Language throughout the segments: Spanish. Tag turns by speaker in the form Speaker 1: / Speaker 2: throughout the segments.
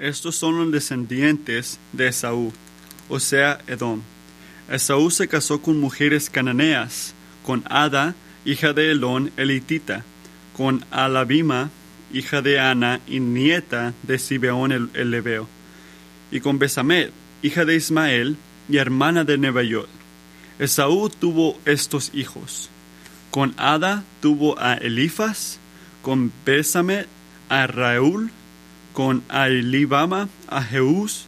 Speaker 1: Estos son los descendientes de Esaú, o sea, Edom. Esaú se casó con mujeres cananeas, con Ada, hija de Elón elitita, con Alabima, hija de Ana y nieta de Sibeón el, Leveo, y con Besamet, hija de Ismael y hermana de Nebayot. Esaú tuvo estos hijos. Con Ada tuvo a Elifas, con Besamet a Raúl, con Elibama a Jeús,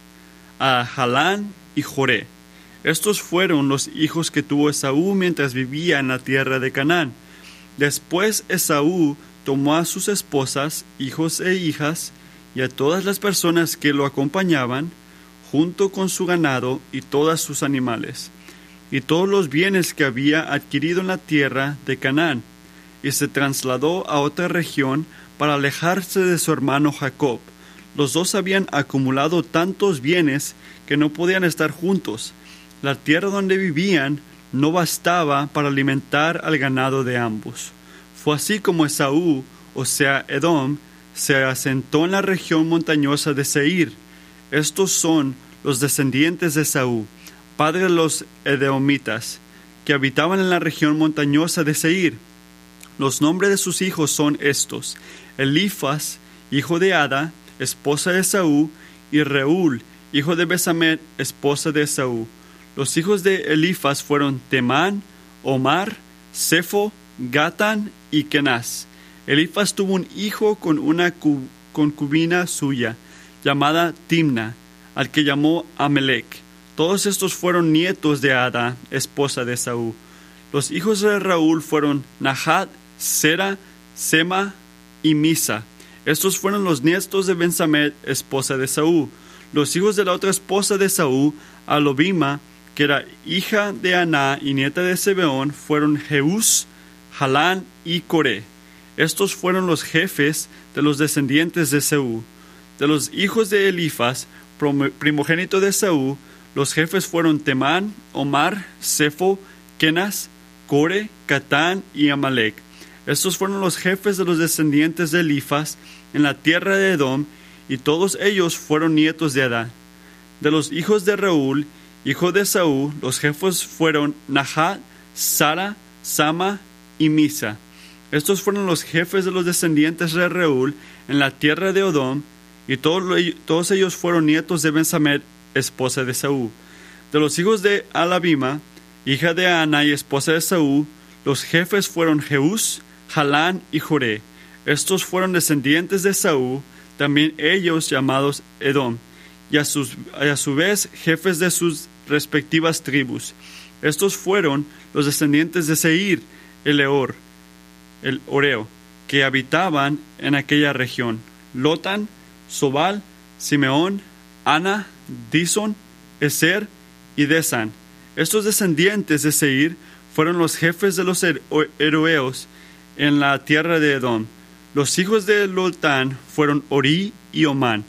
Speaker 1: a Jalán y Joré. Estos fueron los hijos que tuvo Esaú mientras vivía en la tierra de Canaán. Después Esaú tomó a sus esposas, hijos e hijas, y a todas las personas que lo acompañaban, junto con su ganado y todos sus animales, y todos los bienes que había adquirido en la tierra de Canaán, y se trasladó a otra región para alejarse de su hermano Jacob. Los dos habían acumulado tantos bienes que no podían estar juntos. La tierra donde vivían no bastaba para alimentar al ganado de ambos. Fue así como Esaú, o sea, Edom, se asentó en la región montañosa de Seir. Estos son los descendientes de Esaú, padre de los edomitas, que habitaban en la región montañosa de Seir. Los nombres de sus hijos son estos: Elifas, hijo de Ada, esposa de Esaú, y Reúl, hijo de Besamet, esposa de Esaú. Los hijos de Elifas fueron Temán, Omar, Sefo, Gatan y Kenaz. Elifas tuvo un hijo con una concubina suya, llamada Timna, al que llamó Amelec. Todos estos fueron nietos de Ada, esposa de Esaú. Los hijos de Raúl fueron Nahat, Sera, Sema y Misa. Estos fueron los nietos de Bensamet, esposa de Esaú. Los hijos de la otra esposa de Esaú, Alobima, que era hija de Aná y nieta de Sebeón, fueron Jeús, Jalán y Coré. Estos fueron los jefes de los descendientes de Esaú. De los hijos de Elifas, primogénito de Esaú, los jefes fueron Temán, Omar, Sefo, Kenas, Core, Catán y Amalek. Estos fueron los jefes de los descendientes de Elifas en la tierra de Edom, y todos ellos fueron nietos de Adán. De los hijos de Raúl, hijo de Esaú, los jefes fueron Nahat, Sara, Sama y Misa. Estos fueron los jefes de los descendientes de Reúl en la tierra de Edom, y todos, ellos fueron nietos de Bensamet, esposa de Saúl. De los hijos de Alabima, hija de Ana y esposa de Saúl, los jefes fueron Jeús, Jalán y Joré. Estos fueron descendientes de Saúl, también ellos llamados Edom, y a, a su vez jefes de sus respectivas tribus. Estos fueron los descendientes de Seir, el Eor, el Oreo, que habitaban en aquella región. Lotan, Sobal, Simeón, Ana, Dison, Eser y Desan. Estos descendientes de Seir fueron los jefes de los heroeos en la tierra de Edom. Los hijos de Lotán fueron Ori y Omán.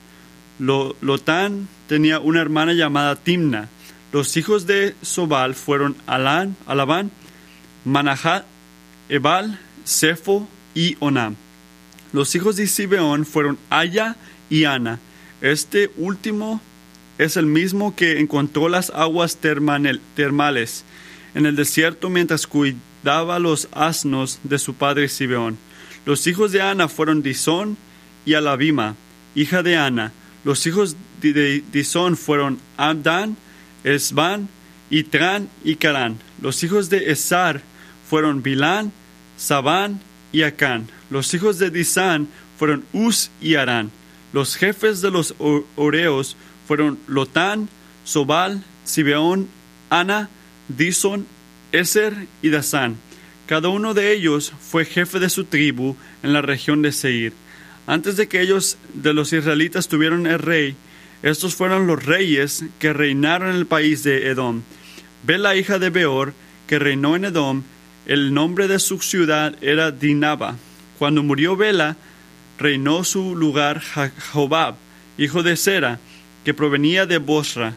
Speaker 1: Lotán tenía una hermana llamada Timna. Los hijos de Sobal fueron Alán, Alabán, Manahat, Ebal, Sefo y Onam. Los hijos de Sibeón fueron Aya y Ana. Este último es el mismo que encontró las aguas termales en el desierto mientras cuidaba los asnos de su padre Sibeón. Los hijos de Ana fueron Disón y Alabima, hija de Ana. Los hijos de Disón fueron Abdan, Esban, Itran y Carán. Los hijos de Esar fueron Bilán, Sabán y Acán. Los hijos de Disán fueron Uz y Arán. Los jefes de los Oreos fueron Lotán, Sobal, Sibeón, Ana, Dison, Eser y Dasán. Cada uno de ellos fue jefe de su tribu en la región de Seir. Antes de que ellos de los israelitas tuvieran el rey, estos fueron los reyes que reinaron en el país de Edom. Bela, hija de Beor, que reinó en Edom, el nombre de su ciudad era Dinaba. Cuando murió Bela, reinó su lugar Jobab, hijo de Sera, que provenía de Bosra.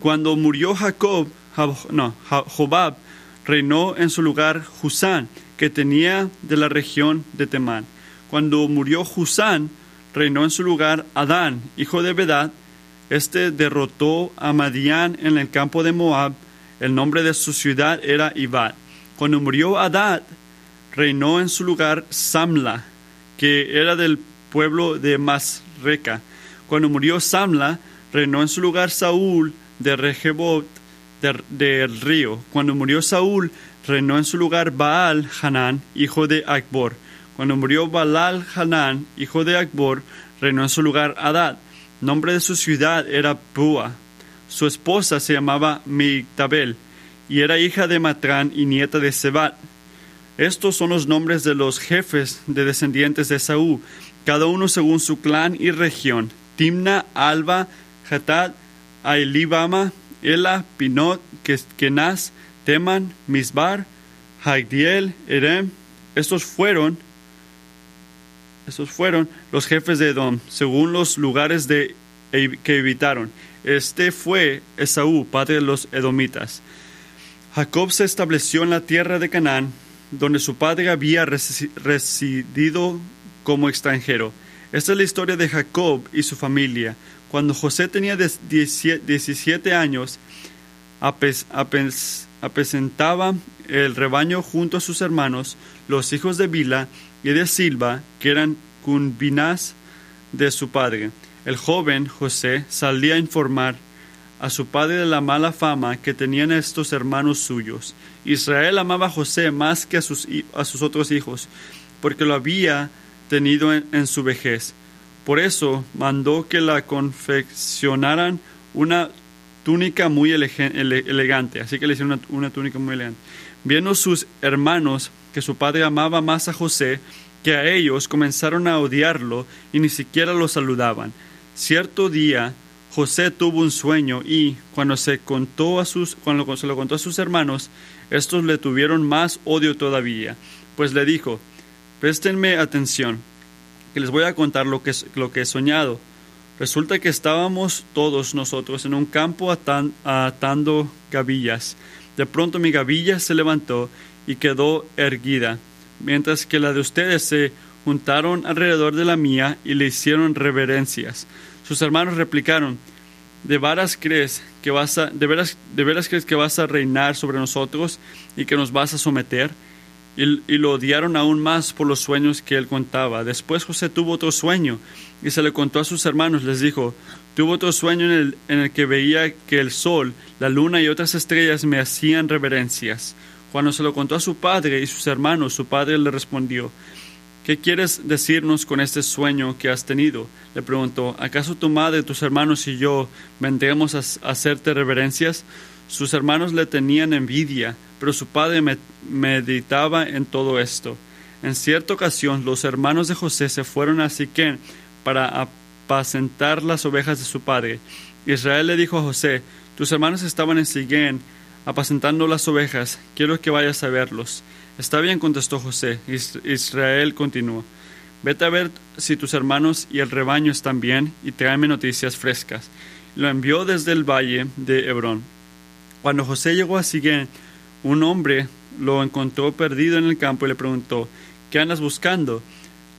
Speaker 1: Cuando murió Jacob, no, Jobab, reinó en su lugar Husán, que tenía de la región de Temán. Cuando murió Husán, reinó en su lugar Adán, hijo de Bedad. Este derrotó a Madián en el campo de Moab. El nombre de su ciudad era Ibad. Cuando murió Adad, reinó en su lugar Samla, que era del pueblo de Masreca. Cuando murió Samla, reinó en su lugar Saúl de Rejebot del río. Cuando murió Saúl, reinó en su lugar Baal Hanán, hijo de Akbor. Cuando murió Baal Hanán, hijo de Akbor, reinó en su lugar Adad. Nombre de su ciudad era Bua. Su esposa se llamaba Migtabel y era hija de Matrán y nieta de Sebat. Estos son los nombres de los jefes de descendientes de Saúl, cada uno según su clan y región. Timna, Alba, Hatad, Ailibama, Ela, Pinot, Kenaz, Teman, Misbar, Hagdiel, Erem. Estos fueron, estos fueron los jefes de Edom, según los lugares de, que evitaron. Este fue Esaú, padre de los edomitas. Jacob se estableció en la tierra de Canaán, donde su padre había residido como extranjero. Esta es la historia de Jacob y su familia. Cuando José tenía 17 años, apesentaba el rebaño junto a sus hermanos, los hijos de Bila y de Silva, que eran cunbinas de su padre. El joven José salía a informar a su padre de la mala fama que tenían estos hermanos suyos. Israel amaba a José más que a sus, a sus otros hijos, porque lo había tenido en, su vejez. Por eso mandó que la confeccionaran una túnica muy elegante. Así que le hicieron una, túnica muy elegante. Viendo sus hermanos que su padre amaba más a José que a ellos, comenzaron a odiarlo y ni siquiera lo saludaban. Cierto día, José tuvo un sueño y cuando se contó a sus cuando se lo contó a sus hermanos, estos le tuvieron más odio todavía, pues le dijo: "Préstenme atención, que les voy a contar lo que lo que he soñado. Resulta que estábamos todos nosotros en un campo atando gavillas. De pronto mi gavilla se levantó y quedó erguida, mientras que la de ustedes se juntaron alrededor de la mía y le hicieron reverencias. Sus hermanos replicaron, ¿de veras crees que vas a, de veras, de veras crees que vas a reinar sobre nosotros y que nos vas a someter? Y, lo odiaron aún más por los sueños que él contaba. Después José tuvo otro sueño y se le contó a sus hermanos. Les dijo, tuvo otro sueño en el, en el que veía que el sol, la luna y otras estrellas me hacían reverencias. Cuando se lo contó a su padre y sus hermanos, su padre le respondió, ¿Qué quieres decirnos con este sueño que has tenido? Le preguntó, ¿acaso tu madre, tus hermanos y yo vendremos a hacerte reverencias? Sus hermanos le tenían envidia, pero su padre meditaba en todo esto. En cierta ocasión, los hermanos de José se fueron a Siquén para apacentar las ovejas de su padre. Israel le dijo a José, tus hermanos estaban en Siquén apacentando las ovejas, quiero que vayas a verlos. Está bien, contestó José. Israel continuó. Vete a ver si tus hermanos y el rebaño están bien y tráeme noticias frescas. Lo envió desde el valle de Hebrón. Cuando José llegó a Siguén, un hombre lo encontró perdido en el campo y le preguntó, ¿qué andas buscando?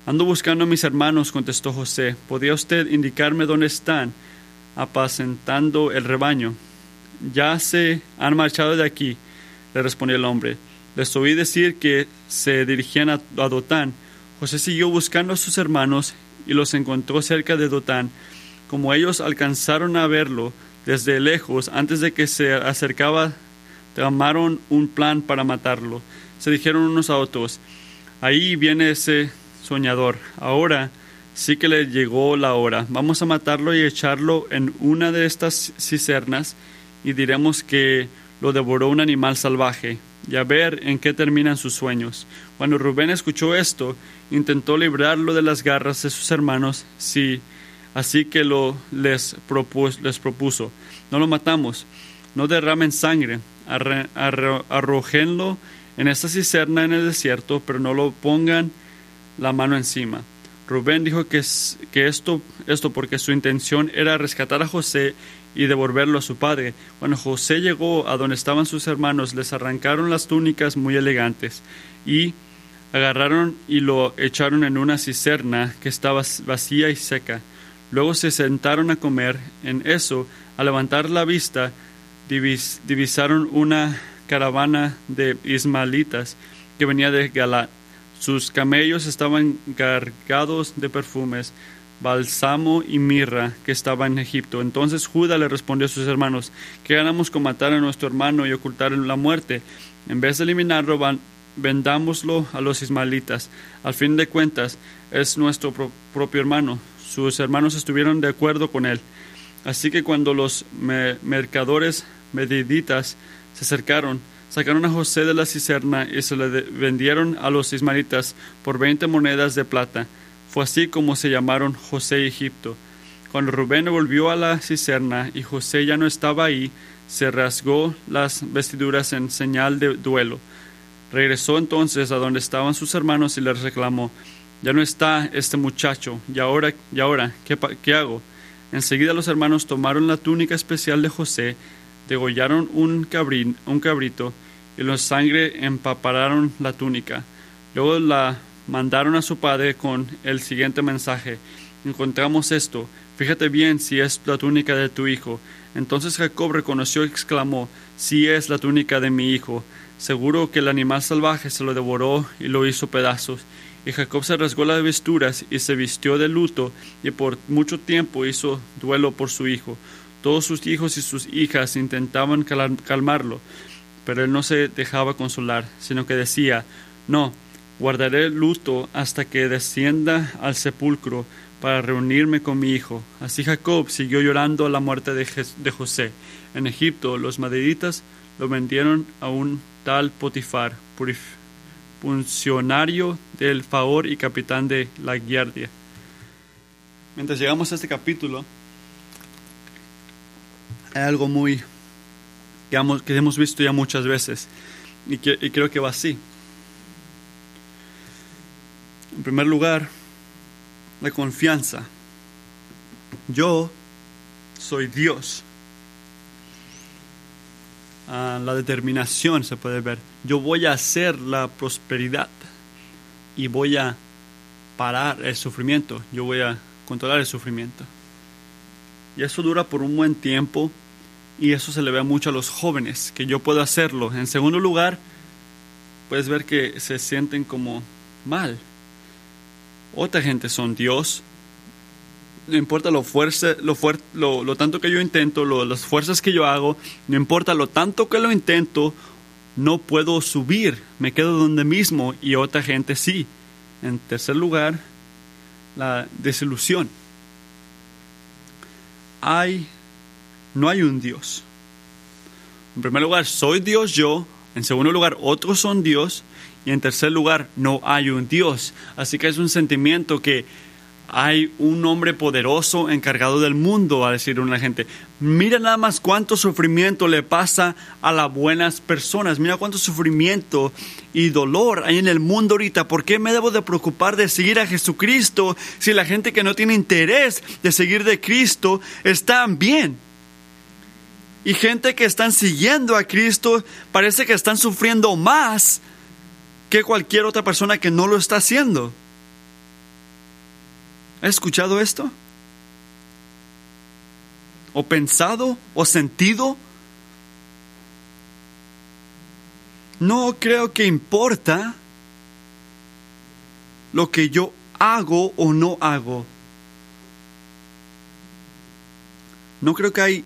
Speaker 1: Ando buscando a mis hermanos, contestó José. ¿Podría usted indicarme dónde están apacentando el rebaño? Ya se han marchado de aquí, le respondió el hombre. Les oí decir que se dirigían a, Dotán. José siguió buscando a sus hermanos y los encontró cerca de Dotán. Como ellos alcanzaron a verlo desde lejos, antes de que se acercaba, tramaron un plan para matarlo. Se dijeron unos a otros, ahí viene ese soñador. Ahora sí que le llegó la hora. Vamos a matarlo y echarlo en una de estas cisternas y diremos que lo devoró un animal salvaje y a ver en qué terminan sus sueños. Cuando Rubén escuchó esto, intentó librarlo de las garras de sus hermanos, sí, así que lo les, propuso, no lo matamos, no derramen sangre, arrojenlo en esta cisterna en el desierto, pero no lo pongan la mano encima. Rubén dijo que, que esto, esto porque su intención era rescatar a José y devolverlo a su padre. Cuando José llegó a donde estaban sus hermanos, les arrancaron las túnicas muy elegantes y Agarraron y lo echaron en una cisterna que estaba vacía y seca. Luego se sentaron a comer. En eso, al levantar la vista, divisaron una caravana de ismaelitas que venía de Galat. Sus camellos estaban cargados de perfumes, bálsamo y mirra que estaba en Egipto. Entonces Judá le respondió a sus hermanos, ¿qué ganamos con matar a nuestro hermano y ocultar la muerte? En vez de eliminarlo, vendámoslo a los ismaelitas. Al fin de cuentas, es nuestro propio hermano. Sus hermanos estuvieron de acuerdo con él. Así que cuando los mercadores mediditas se acercaron, sacaron a José de la cisterna y se le vendieron a los ismaelitas por veinte monedas de plata. Fue así como se llamaron José y Egipto. Cuando Rubén volvió a la cisterna y José ya no estaba ahí, se rasgó las vestiduras en señal de duelo. Regresó entonces a donde estaban sus hermanos y les reclamó, ya no está este muchacho, y ahora, y ahora ¿qué, ¿qué hago? Enseguida los hermanos tomaron la túnica especial de José, degollaron un, un cabrito y los sangre empapararon la túnica. Luego la mandaron a su padre con el siguiente mensaje. Encontramos esto, fíjate bien si es la túnica de tu hijo. Entonces Jacob reconoció y exclamó, si es la túnica de mi hijo. Seguro que el animal salvaje se lo devoró y lo hizo pedazos. Y Jacob se rasgó las vesturas y se vistió de luto y por mucho tiempo hizo duelo por su hijo. Todos sus hijos y sus hijas intentaban calmarlo, pero él no se dejaba consolar, sino que decía, no, guardaré el luto hasta que descienda al sepulcro para reunirme con mi hijo. Así Jacob siguió llorando la muerte de, José. En Egipto los maderitas lo vendieron a un tal Potifar, funcionario del favor y capitán de la guardia. Mientras llegamos a este capítulo, hay algo muy que hemos, visto ya muchas veces y, que, y creo que va así. En primer lugar, la confianza. Yo soy Dios. Ah, la determinación se puede ver. Yo voy a hacer la prosperidad y voy a parar el sufrimiento. Yo voy a controlar el sufrimiento. Y eso dura por un buen tiempo y eso se le ve mucho a los jóvenes, que yo puedo hacerlo. En segundo lugar, puedes ver que se sienten como mal. Otra gente son Dios, no importa lo, fuerza, lo, lo, tanto que yo intento, lo, las fuerzas que yo hago, no importa lo tanto que lo intento, no puedo subir, me quedo donde mismo y otra gente sí. En tercer lugar, la desilusión. Hay, no hay un Dios. En primer lugar, soy Dios yo. En segundo lugar, otros son Dios. Y en tercer lugar, no hay un Dios. Así que es un sentimiento que hay un hombre poderoso encargado del mundo, a decir una gente. Mira nada más cuánto sufrimiento le pasa a las buenas personas. Mira cuánto sufrimiento y dolor hay en el mundo ahorita. ¿Por qué me debo de preocupar de seguir a Jesucristo si la gente que no tiene interés de seguir de Cristo están bien? Y gente que están siguiendo a Cristo parece que están sufriendo más que cualquier otra persona que no lo está haciendo. ¿Has escuchado esto? ¿O pensado? ¿O sentido? No creo que importa lo que yo hago o no hago. No creo que hay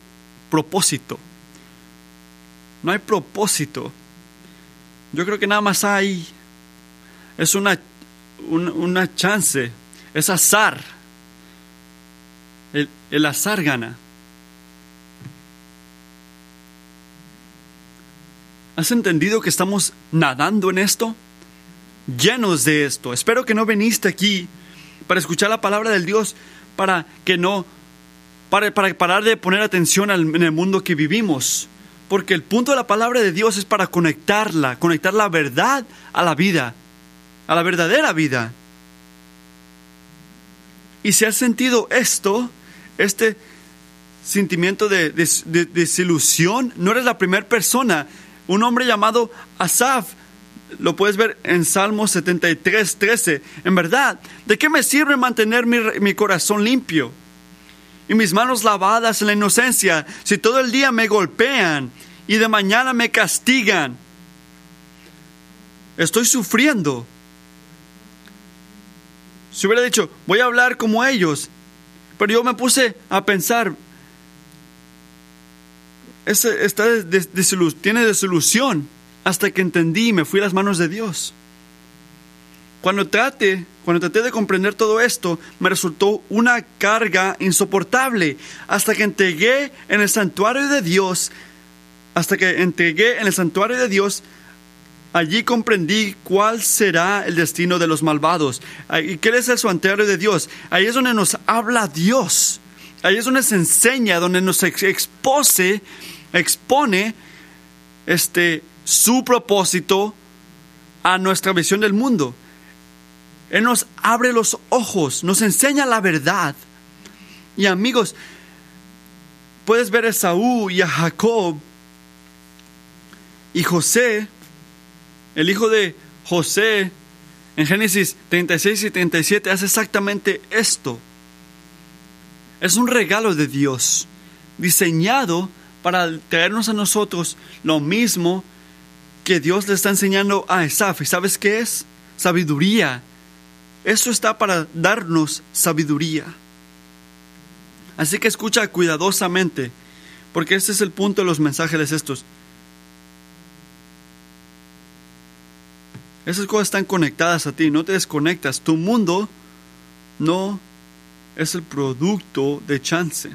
Speaker 1: propósito. No hay propósito. Yo creo que nada más hay. Es una, una chance es azar. El, azar gana. ¿Has entendido que estamos nadando en esto? Llenos de esto. Espero que no viniste aquí para escuchar la palabra del Dios, para que no, para, para parar de poner atención en el mundo que vivimos. Porque el punto de la palabra de Dios es para conectarla, conectar la verdad a la vida, a la verdadera vida. Y si has sentido esto, este sentimiento de, desilusión, no eres la primera persona. Un hombre llamado Asaf lo puedes ver en Salmos 73, 13. En verdad, ¿de qué me sirve mantener mi, mi corazón limpio y mis manos lavadas en la inocencia si todo el día me golpean y de mañana me castigan? Estoy sufriendo. Si hubiera dicho, voy a hablar como ellos, pero yo me puse a pensar, ese está tiene desilusión hasta que entendí y me fui a las manos de Dios. Cuando trate, cuando traté de comprender todo esto, me resultó una carga insoportable hasta que entregué en el santuario de Dios, hasta que entregué en el santuario de Dios, allí comprendí cuál será el destino de los malvados. ¿Y qué es el santuario de Dios? Ahí es donde nos habla Dios. Ahí es donde se enseña, donde nos expone este su propósito a nuestra visión del mundo. Él nos abre los ojos, nos enseña la verdad. Y amigos, puedes ver a Esaú y a Jacob y José, el hijo de José, en Génesis 36 y 37 hace exactamente esto. Es un regalo de Dios, diseñado para traernos a nosotros lo mismo que Dios le está enseñando a Esaf. ¿Y sabes qué es? Sabiduría. Eso está para darnos sabiduría. Así que escucha cuidadosamente, porque este es el punto de los mensajes estos. Esas cosas están conectadas a ti, no te desconectas. Tu mundo no es el producto de chance.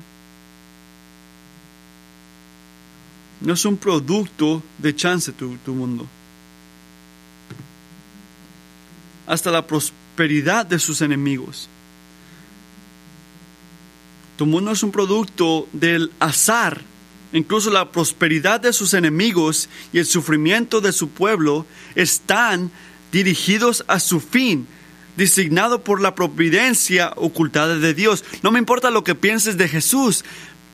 Speaker 1: No es un producto de chance tu, tu mundo. Hasta la prosperidad de sus enemigos. Tu mundo es un producto del azar. Incluso la prosperidad de sus enemigos y el sufrimiento de su pueblo están dirigidos a su fin, designado por la providencia ocultada de Dios. No me importa lo que pienses de Jesús,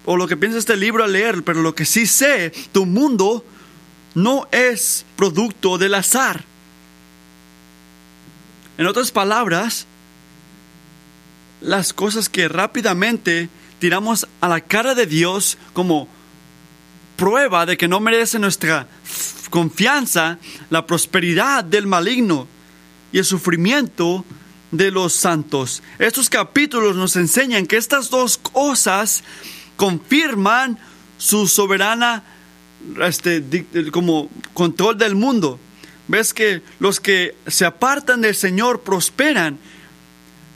Speaker 1: o lo que piensa este libro a leer, pero lo que sí sé, tu mundo no es producto del azar. En otras palabras, las cosas que rápidamente tiramos a la cara de Dios como prueba de que no merece nuestra confianza, la prosperidad del maligno y el sufrimiento de los santos. Estos capítulos nos enseñan que estas dos cosas confirman su soberana este, como control del mundo. Ves que los que se apartan del Señor prosperan,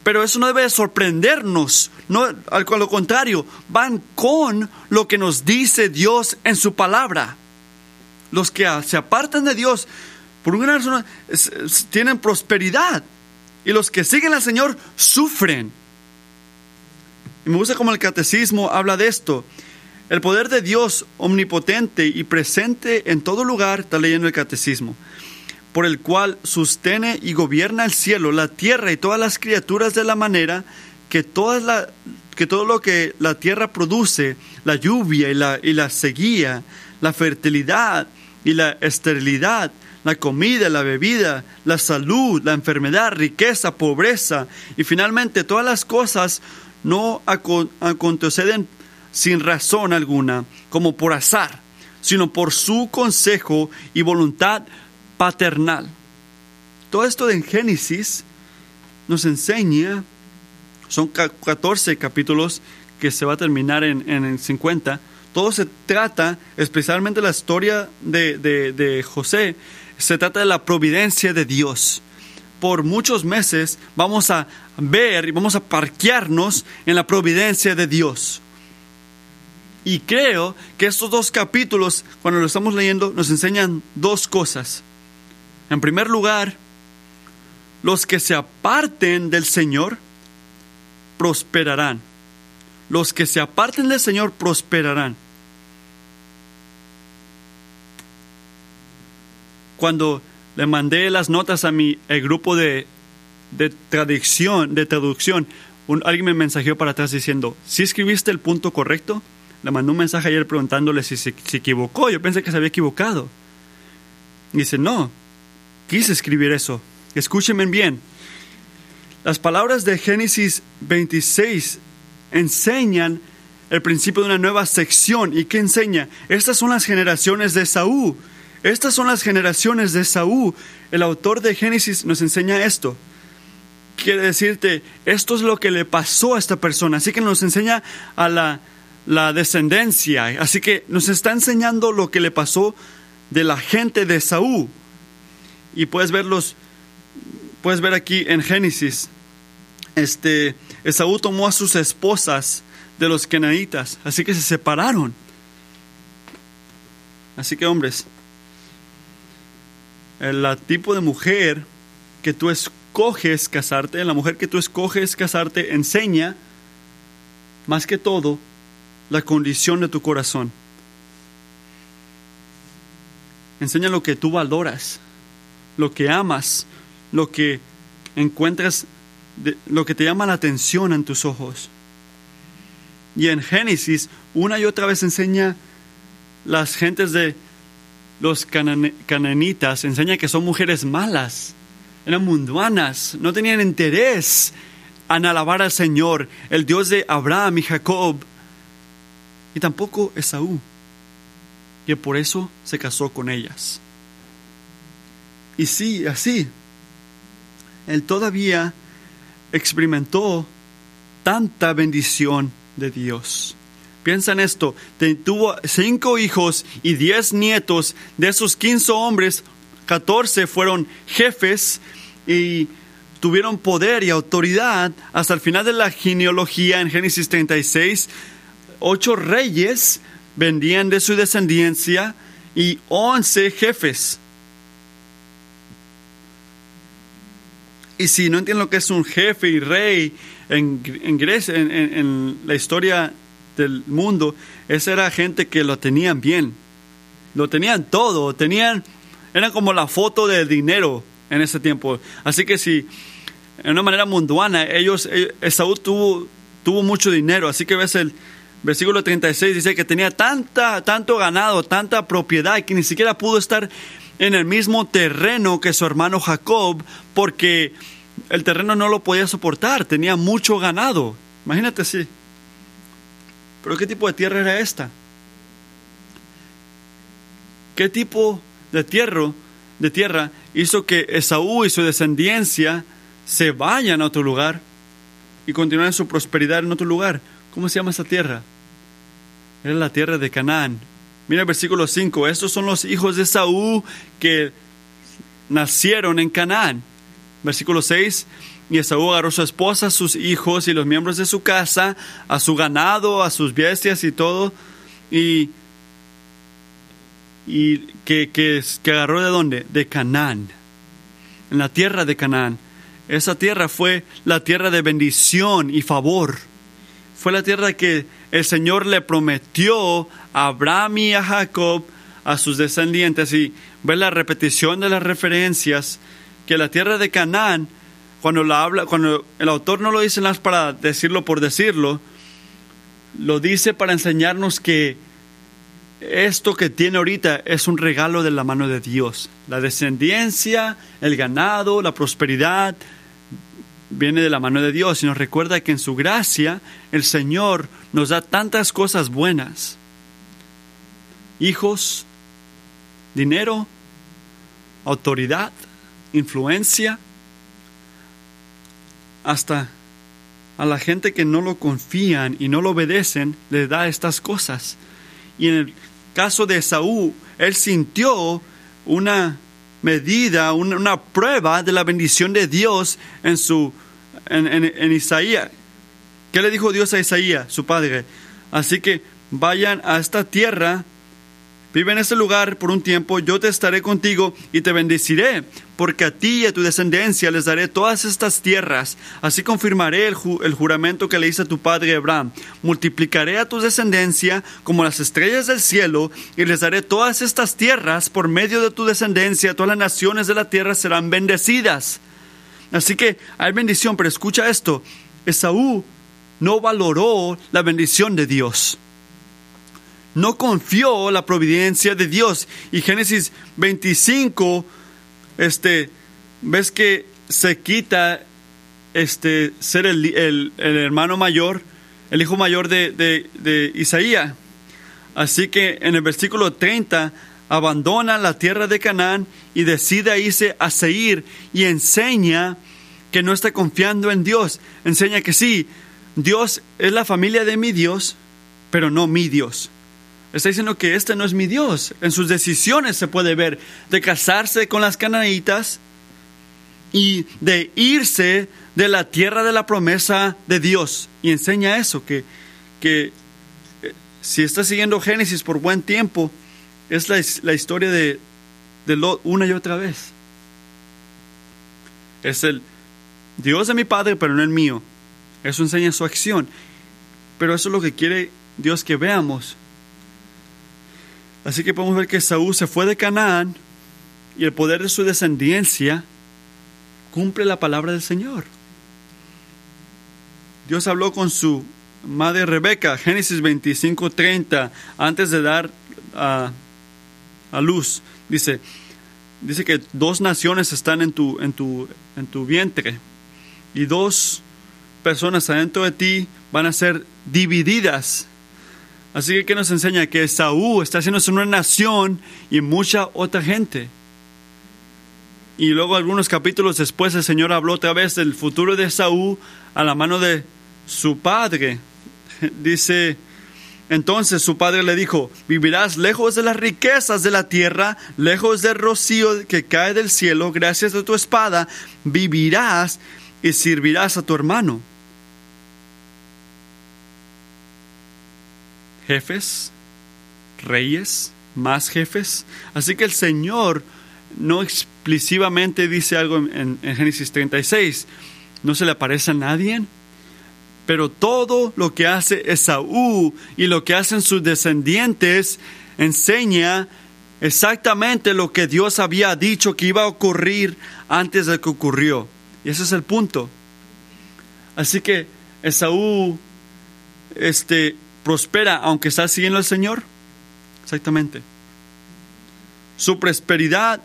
Speaker 1: pero eso no debe sorprendernos, no, al contrario, van con lo que nos dice Dios en su palabra. Los que se apartan de Dios, por una razón, tienen prosperidad, y los que siguen al Señor sufren. Y me gusta como el catecismo habla de esto. El poder de Dios omnipotente y presente en todo lugar, está leyendo el catecismo, por el cual sostene y gobierna el cielo, la tierra y todas las criaturas de la manera que, toda que todo lo que la tierra produce, la lluvia y la, y la sequía, la fertilidad y la esterilidad, la comida, la bebida, la salud, la enfermedad, riqueza, pobreza y finalmente todas las cosas no acontecen sin razón alguna, como por azar, sino por su consejo y voluntad paternal. Todo esto en Génesis nos enseña, son 14 capítulos que se va a terminar en, en 50, todo se trata, especialmente la historia de, de José, se trata de la providencia de Dios por muchos meses vamos a ver y vamos a parquearnos en la providencia de Dios. Y creo que estos dos capítulos, cuando lo estamos leyendo, nos enseñan dos cosas. En primer lugar, los que se aparten del Señor prosperarán. Los que se aparten del Señor prosperarán. Cuando le mandé las notas a mi grupo de, traducción, de traducción. alguien me mensajeó para atrás diciendo, ¿sí escribiste el punto correcto? Le mandó un mensaje ayer preguntándole si se equivocó. Yo pensé que se había equivocado. Y dice, no, quise escribir eso. Escúchenme bien. Las palabras de Génesis 26 enseñan el principio de una nueva sección. ¿Y qué enseña? Estas son las generaciones de Saúl. Estas son las generaciones de Saúl. El autor de Génesis nos enseña esto. Quiere decirte, esto es lo que le pasó a esta persona. Así que nos enseña a la, la descendencia. Así que nos está enseñando lo que le pasó de la gente de Saúl. Y puedes verlos, puedes ver aquí en Génesis. Este, Esaú tomó a sus esposas de los kenaitas, así que se separaron. Así que hombres, el tipo de mujer que tú escoges casarte, la mujer que tú escoges casarte, enseña más que todo la condición de tu corazón. Enseña lo que tú valoras, lo que amas, lo que encuentras, lo que te llama la atención en tus ojos. Y en Génesis, una y otra vez enseña las gentes de los cananitas, enseña que son mujeres malas, eran mundanas, no tenían interés en alabar al Señor, el Dios de Abraham y Jacob, y tampoco Esaú y por eso se casó con ellas. Y sí, así, él todavía experimentó tanta bendición de Dios. Piensa en esto, tuvo cinco hijos y diez nietos, de esos quince hombres, catorce fueron jefes y tuvieron poder y autoridad hasta el final de la genealogía en Génesis 36, ocho reyes vendían de su descendencia y once jefes. Y si no entienden lo que es un jefe y rey en, Grecia, en, la historia del mundo, esa era gente que lo tenían bien, lo tenían todo, tenían, eran como la foto del dinero en ese tiempo. Así que si, en una manera mundana, ellos, eh, Esaú tuvo, tuvo mucho dinero, así que ves el, versículo 36 dice que tenía tanta, tanto ganado, tanta propiedad que ni siquiera pudo estar en el mismo terreno que su hermano Jacob porque el terreno no lo podía soportar, tenía mucho ganado. Imagínate así. Pero ¿qué tipo de tierra era esta? ¿Qué tipo de tierra, de tierra hizo que Esaú y su descendencia se vayan a otro lugar y continúen su prosperidad en otro lugar? ¿Cómo se llama esa tierra? Era la tierra de Canaán. Mira el versículo 5. Estos son los hijos de Saúl que nacieron en Canaán. Versículo 6. Y Esaú agarró a su esposa, sus hijos y los miembros de su casa, a su ganado, a sus bestias y todo. Y, y que, que, que agarró de dónde? De Canaán. En la tierra de Canaán. Esa tierra fue la tierra de bendición y favor fue la tierra que el Señor le prometió Abraham y a Jacob, a sus descendientes. Y ve la repetición de las referencias, que la tierra de Canaán, cuando, la habla, cuando el autor no lo dice más para decirlo por decirlo, lo dice para enseñarnos que esto que tiene ahorita es un regalo de la mano de Dios. La descendencia, el ganado, la prosperidad, viene de la mano de Dios y nos recuerda que en su gracia el Señor nos da tantas cosas buenas. Hijos, dinero, autoridad, influencia, hasta a la gente que no lo confían y no lo obedecen, le da estas cosas. Y en el caso de Saúl, él sintió una medida, una, prueba de la bendición de Dios en su en, en, Isaías. ¿Qué le dijo Dios a Isaías, su padre? Así que vayan a esta tierra, vive en ese lugar por un tiempo, yo te estaré contigo y te bendeciré, porque a ti y a tu descendencia les daré todas estas tierras. Así confirmaré el, el juramento que le hice a tu padre Abraham. Multiplicaré a tu descendencia como las estrellas del cielo y les daré todas estas tierras por medio de tu descendencia. Todas las naciones de la tierra serán bendecidas. Así que hay bendición, pero escucha esto. Esaú no valoró la bendición de Dios no confió la providencia de Dios. Y Génesis 25 este, ves que se quita este, ser el, el- el hermano mayor, el hijo mayor de, de, de Isaías. Así que en el versículo 30 abandona la tierra de Canaán y decide irse a Seir y enseña que no está confiando en Dios. Enseña que sí, Dios es la familia de mi Dios, pero no mi Dios. Está diciendo que este no es mi Dios. En sus decisiones se puede ver de casarse con las cananitas y de irse de la tierra de la promesa de Dios. Y enseña eso, que, que eh, si está siguiendo Génesis por buen tiempo, es la, la historia de, de Lot una y otra vez. Es el Dios de mi padre, pero no el mío. Eso enseña su acción. Pero eso es lo que quiere Dios que veamos. Así que podemos ver que Saúl se fue de Canaán y el poder de su descendencia cumple la palabra del Señor. Dios habló con su madre Rebeca, Génesis 25:30, antes de dar a, a luz. Dice, dice que dos naciones están en tu, en tu, en tu vientre y dos personas adentro de ti van a ser divididas. Así que, ¿qué nos enseña? Que Saúl está haciéndose una nación y mucha otra gente. Y luego algunos capítulos después el Señor habló otra vez del futuro de Saúl a la mano de su padre. Dice, entonces su padre le dijo, vivirás lejos de las riquezas de la tierra, lejos del rocío que cae del cielo, gracias a tu espada, vivirás y servirás a tu hermano. Jefes, reyes, más jefes. Así que el Señor no explícitamente dice algo en, en Génesis 36, no se le aparece a nadie, pero todo lo que hace Esaú y lo que hacen sus descendientes enseña exactamente lo que Dios había dicho que iba a ocurrir antes de que ocurrió. Y ese es el punto. Así que Esaú este, prospera aunque está siguiendo al Señor. Exactamente. Su prosperidad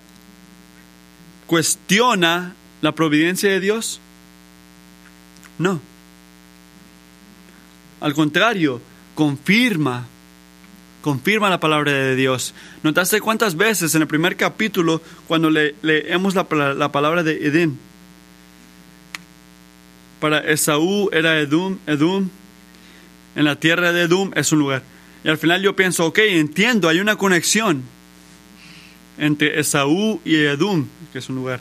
Speaker 1: cuestiona la providencia de Dios. No. Al contrario, confirma, confirma la palabra de Dios. ¿Notaste cuántas veces en el primer capítulo, cuando le, leemos la, la, palabra de Edén? Para Esaú era Edom, Edom, en la tierra de Edom es un lugar. Y al final yo pienso, ok, entiendo, hay una conexión entre Esaú y Edom, que es un lugar.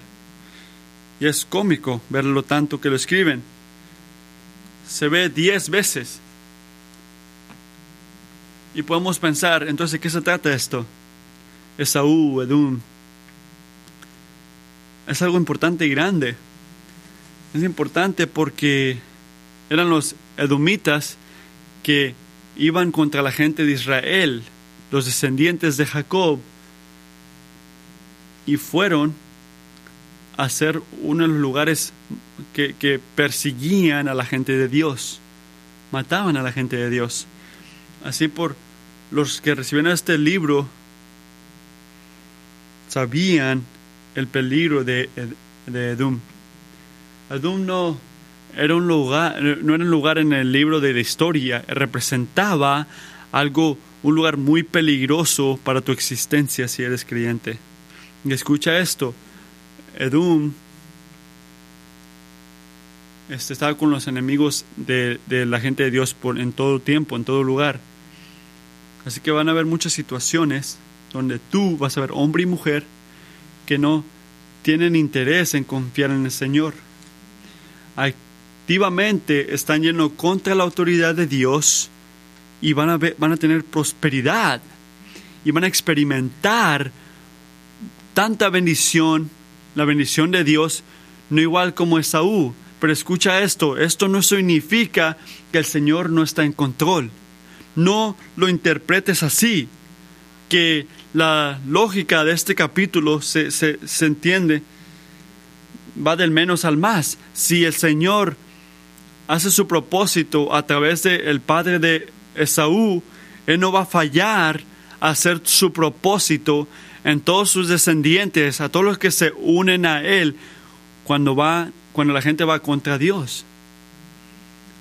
Speaker 1: Y es cómico verlo tanto que lo escriben. Se ve diez veces. Y podemos pensar, entonces, ¿qué se trata esto? Esaú, Edom. Es algo importante y grande. Es importante porque eran los edomitas que iban contra la gente de Israel, los descendientes de Jacob, y fueron a ser uno de los lugares que, que, persiguían a la gente de Dios, mataban a la gente de Dios. Así por los que recibieron este libro sabían el peligro de, de Edom. Edom no era un lugar, no era un lugar en el libro de la historia, representaba algo, un lugar muy peligroso para tu existencia si eres creyente. Y escucha esto, Edom este, estaba con los enemigos de, de, la gente de Dios por, en todo tiempo, en todo lugar. Así que van a haber muchas situaciones donde tú vas a ver hombre y mujer que no tienen interés en confiar en el Señor. Activamente están yendo contra la autoridad de Dios y van a, van a tener prosperidad y van a experimentar tanta bendición, la bendición de Dios, no igual como Esaú. Pero escucha esto, esto no significa que el Señor no está en control. No lo interpretes así, que la lógica de este capítulo se, se, se entiende, va del menos al más. Si el Señor hace su propósito a través del el padre de Esaú, Él no va a fallar a hacer su propósito en todos sus descendientes, a todos los que se unen a Él cuando, va, cuando la gente va contra Dios.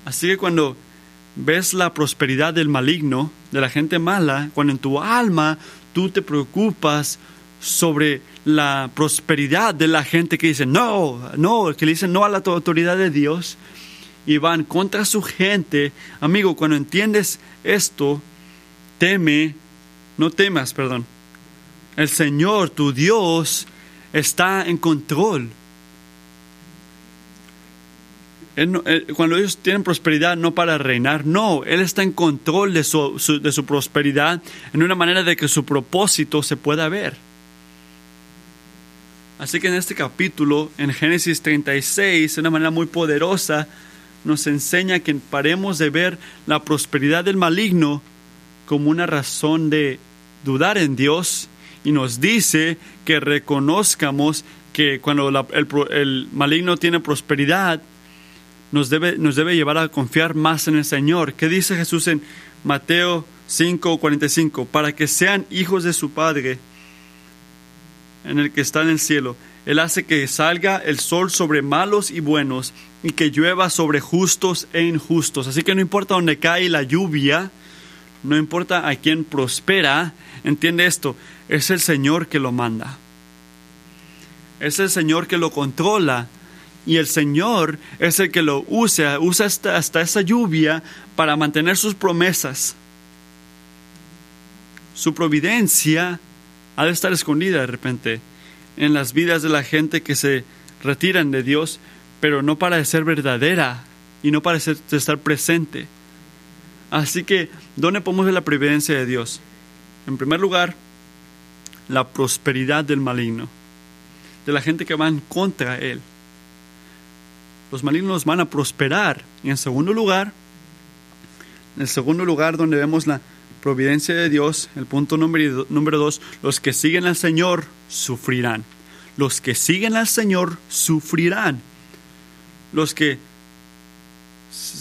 Speaker 1: Así que cuando ves la prosperidad del maligno, de la gente mala, cuando en tu alma tú te preocupas sobre la prosperidad de la gente que dice no, no, que le dicen no a la autoridad de Dios y van contra su gente, amigo, cuando entiendes esto, teme, no temas, perdón. El Señor, tu Dios, está en control. cuando ellos tienen prosperidad no para reinar, no, Él está en control de su, de su prosperidad en una manera de que su propósito se pueda ver. Así que en este capítulo, en Génesis 36, de una manera muy poderosa, nos enseña que paremos de ver la prosperidad del maligno como una razón de dudar en Dios y nos dice que reconozcamos que cuando el, el, maligno tiene prosperidad, nos debe, nos debe llevar a confiar más en el Señor. ¿Qué dice Jesús en Mateo 5:45? Para que sean hijos de su Padre en el que está en el cielo. Él hace que salga el sol sobre malos y buenos y que llueva sobre justos e injustos. Así que no importa dónde cae la lluvia, no importa a quién prospera, entiende esto, es el Señor que lo manda. Es el Señor que lo controla y el Señor es el que lo usa, usa hasta, hasta esa lluvia para mantener sus promesas. Su providencia ha de estar escondida de repente en las vidas de la gente que se retiran de Dios, pero no para ser verdadera y no para estar presente. Así que, ¿dónde podemos ver la providencia de Dios? En primer lugar, la prosperidad del maligno, de la gente que va en contra de Él. Los malignos van a prosperar. Y en segundo lugar, en segundo lugar donde vemos la providencia de Dios, el punto número dos, los que siguen al Señor sufrirán. Los que siguen al Señor sufrirán. Los que,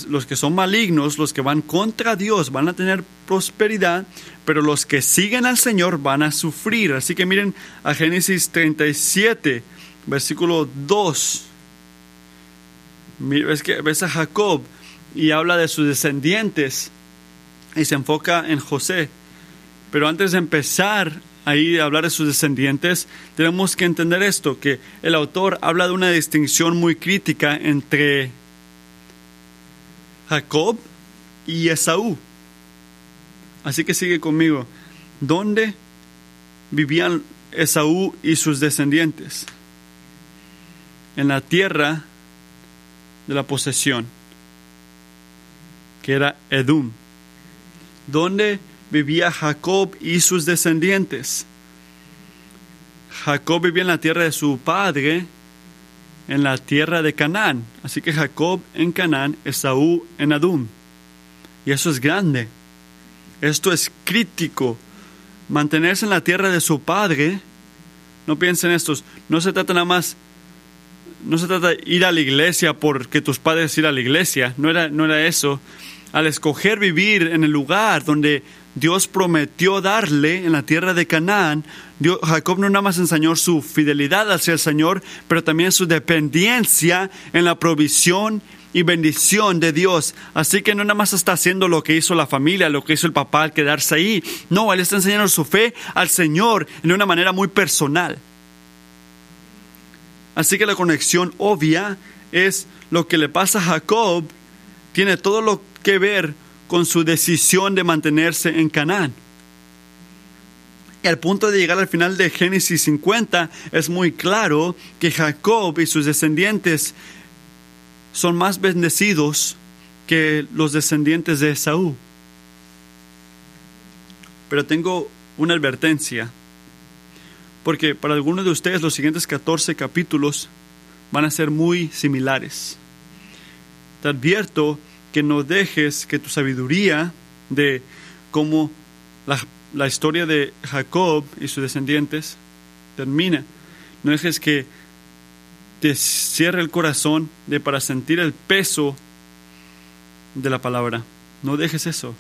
Speaker 1: los que son malignos, los que van contra Dios, van a tener prosperidad, pero los que siguen al Señor van a sufrir. Así que miren a Génesis 37, versículo 2. Ves, que, ves a Jacob y habla de sus descendientes y se enfoca en José. Pero antes de empezar ahí hablar de sus descendientes, tenemos que entender esto, que el autor habla de una distinción muy crítica entre Jacob y Esaú. Así que sigue conmigo. ¿Dónde vivían Esaú y sus descendientes? En la tierra de la posesión, que era Edom. ¿Dónde vivía Jacob y sus descendientes? Jacob vivía en la tierra de su padre, en la tierra de Canaán. Así que Jacob en Canaán, Esaú en Adum. Y eso es grande. Esto es crítico. Mantenerse en la tierra de su padre, no piensen estos, no se trata nada más, no se trata de ir a la iglesia porque tus padres ir a la iglesia, no era, no era eso, al escoger vivir en el lugar donde Dios prometió darle en la tierra de Canaán, Jacob no nada más enseñó su fidelidad hacia el Señor, pero también su dependencia en la provisión y bendición de Dios. Así que no nada más está haciendo lo que hizo la familia, lo que hizo el papá al quedarse ahí. No, él está enseñando su fe al Señor de una manera muy personal. Así que la conexión obvia es lo que le pasa a Jacob, tiene todo lo que ver con su decisión de mantenerse en Canaán. Y al punto de llegar al final de Génesis 50 es muy claro que Jacob y sus descendientes son más bendecidos que los descendientes de Esaú. Pero tengo una advertencia, porque para algunos de ustedes los siguientes 14 capítulos van a ser muy similares. Te advierto que no dejes que tu sabiduría de cómo la, historia de Jacob y sus descendientes termina. No dejes que te cierre el corazón de para sentir el peso de la palabra. No dejes eso.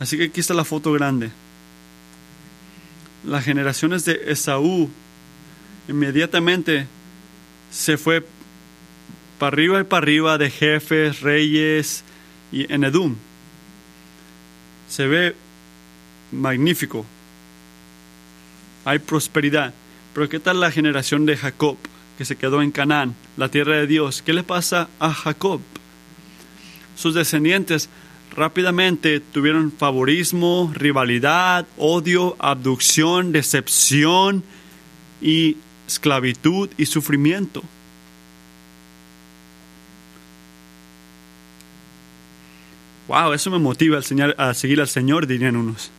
Speaker 1: Así que aquí está la foto grande. las generaciones de Esaú inmediatamente se fue para arriba y para arriba de jefes, reyes y en Edom. Se ve magnífico. Hay prosperidad. Pero ¿qué tal la generación de Jacob que se quedó en Canaán, la tierra de Dios? ¿Qué le pasa a Jacob? Sus descendientes rápidamente tuvieron favorismo, rivalidad, odio, abducción, decepción y esclavitud y sufrimiento. Wow, eso me motiva a seguir al Señor, dirían unos.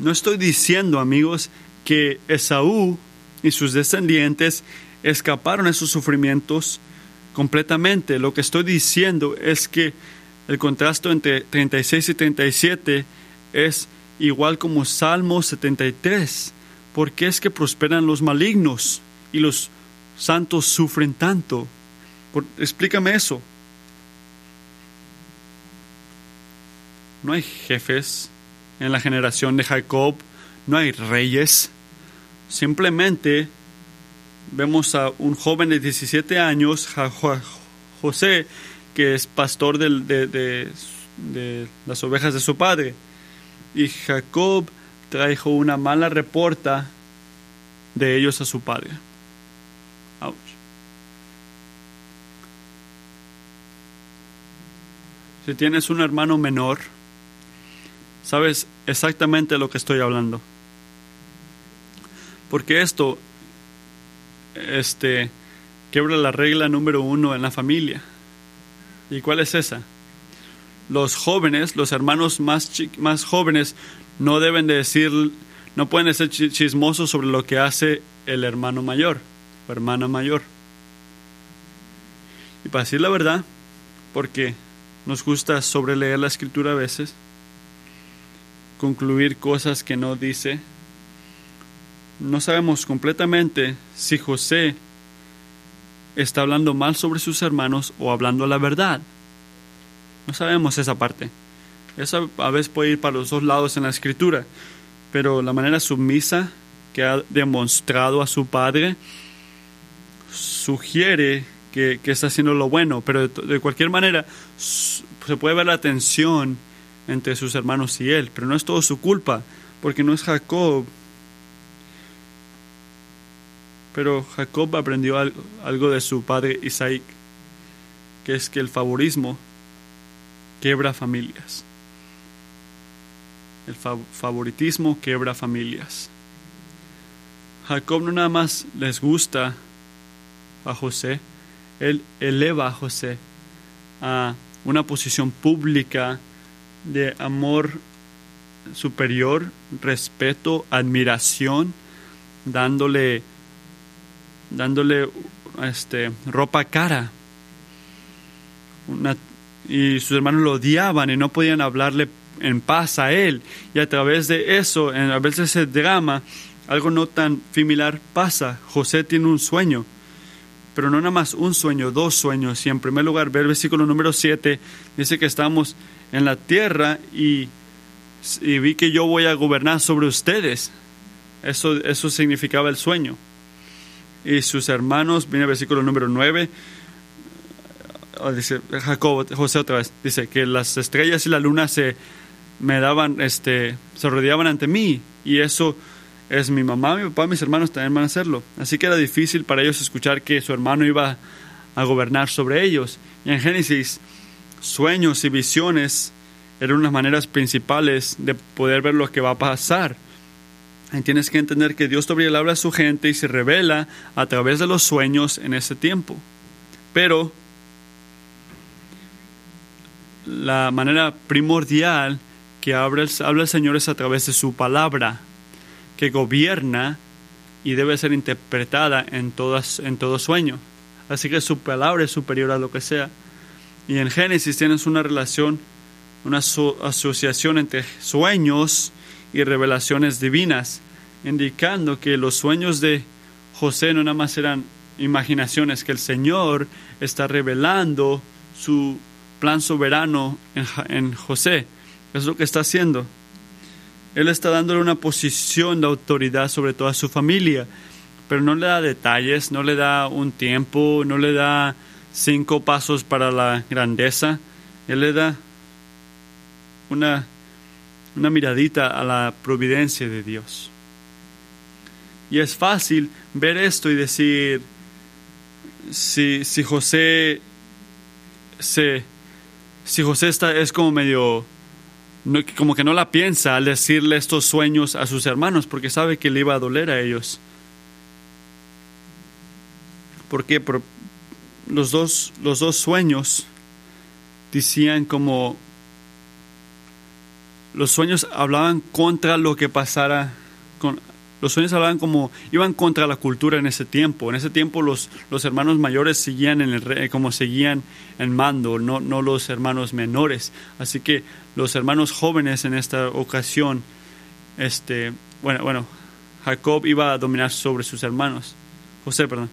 Speaker 1: No estoy diciendo, amigos, que Esaú y sus descendientes escaparon a esos sufrimientos completamente. Lo que estoy diciendo es que el contraste entre 36 y 37 es igual como Salmo 73. ¿Por qué es que prosperan los malignos y los santos sufren tanto? explícame eso. No hay jefes en la generación de Jacob, no hay reyes. Simplemente vemos a un joven de 17 años, José, que es pastor de, las ovejas de su padre. Y Jacob trajo una mala reporta de ellos a su padre. Ouch. Si tienes un hermano menor, sabes exactamente lo que estoy hablando. Porque esto este, quiebra la regla número uno en la familia. ¿Y cuál es esa? Los jóvenes, los hermanos más, más jóvenes, no deben de decir, no pueden ser chismosos sobre lo que hace el hermano mayor o hermana mayor. Y para decir la verdad, porque nos gusta sobreleer la escritura a veces, concluir cosas que no dice, no sabemos completamente si José está hablando mal sobre sus hermanos o hablando la verdad. No sabemos esa parte. Eso a veces puede ir para los dos lados en la escritura, pero la manera sumisa que ha demostrado a su padre sugiere que, está haciendo lo bueno, pero de, cualquier manera se puede ver la tensión entre sus hermanos y él, pero no es todo su culpa, porque no es Jacob pero Jacob aprendió algo, de su padre Isaac, que es que el favorismo quebra familias. El favoritismo quebra familias. Jacob no nada más les gusta a José, él eleva a José a una posición pública de amor superior, respeto, admiración, dándole dándole este, ropa cara. y sus hermanos lo odiaban y no podían hablarle en paz a él. Y a través de eso, a de ese drama, algo no tan similar pasa. José tiene un sueño, pero no nada más un sueño, dos sueños. Y en primer lugar, ver el versículo número 7, dice que estamos en la tierra y, vi que yo voy a gobernar sobre ustedes. Eso, eso significaba el sueño y sus hermanos, viene el versículo número 9, ah, dice Jacob, José otra vez, dice que las estrellas y la luna se me daban, este, se rodeaban ante mí y eso es mi mamá, mi papá, mis hermanos también van a hacerlo. Así que era difícil para ellos escuchar que su hermano iba a gobernar sobre ellos. Y en Génesis, sueños y visiones eran unas maneras principales de poder ver lo que va a pasar. Y tienes que entender que Dios todavía le habla a su gente y se revela a través de los sueños en ese tiempo. Pero la manera primordial que habla el, Señor es a través de su palabra, que gobierna y debe ser interpretada en todo sueño. Así que su palabra es superior a lo que sea. Y en Génesis tienes una relación, una asociación entre sueños y revelaciones divinas, indicando que los sueños de José no nada más eran imaginaciones, que el Señor está revelando su plan soberano en, José. es lo que está haciendo. Él está dándole una posición de autoridad sobre toda su familia, pero no le da detalles, no le da un tiempo, no le da cinco pasos para la grandeza. Él le da una, una miradita a la providencia de Dios. Y es fácil ver esto y decir, si, si José se, si José está, es como medio, como que no la piensa al decirle estos sueños a sus hermanos, porque sabe que le iba a doler a ellos. Porque por los dos, los dos sueños decían como los sueños hablaban contra lo que pasara con, los sueños hablaban como iban contra la cultura en ese tiempo. En ese tiempo los, los hermanos mayores seguían en el como seguían en mando, no, no los hermanos menores. Así que los hermanos jóvenes en esta ocasión, este, bueno, bueno, Jacob iba a dominar sobre sus hermanos. José, perdón.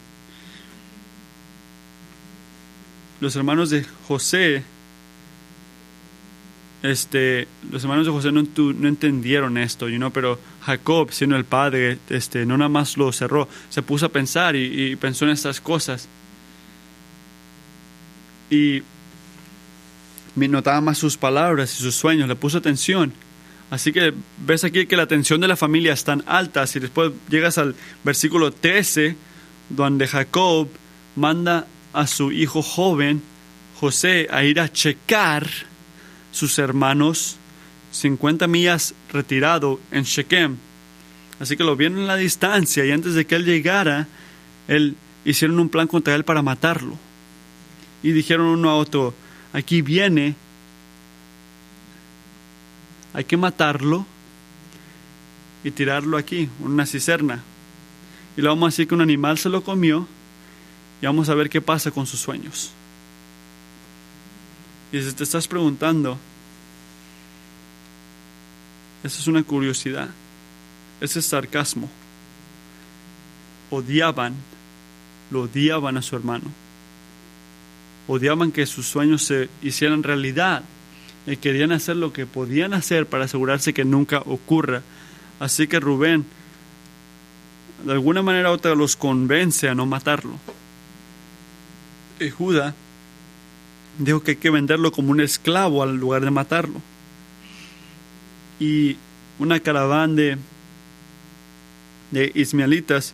Speaker 1: Los hermanos de José este, los hermanos de José no, no entendieron esto, you know, pero Jacob, siendo el padre, este, no nada más lo cerró, se puso a pensar y, pensó en estas cosas. Y notaba más sus palabras y sus sueños, le puso atención. Así que ves aquí que la atención de la familia es tan alta. Si después llegas al versículo 13, donde Jacob manda a su hijo joven, José, a ir a checar sus hermanos 50 millas retirado en Shechem. Así que lo vieron en la distancia y antes de que él llegara, él hicieron un plan contra él para matarlo. Y dijeron uno a otro, aquí viene, hay que matarlo y tirarlo aquí, una cisterna. Y lo vamos a decir que un animal se lo comió y vamos a ver qué pasa con sus sueños. Y si te estás preguntando, esa es una curiosidad, ese es sarcasmo. Odiaban, lo odiaban a su hermano. Odiaban que sus sueños se hicieran realidad y querían hacer lo que podían hacer para asegurarse que nunca ocurra. Así que Rubén, de alguna manera u otra, los convence a no matarlo. Y Judá dijo que hay que venderlo como un esclavo al lugar de matarlo. Y una caravana de, de ismaelitas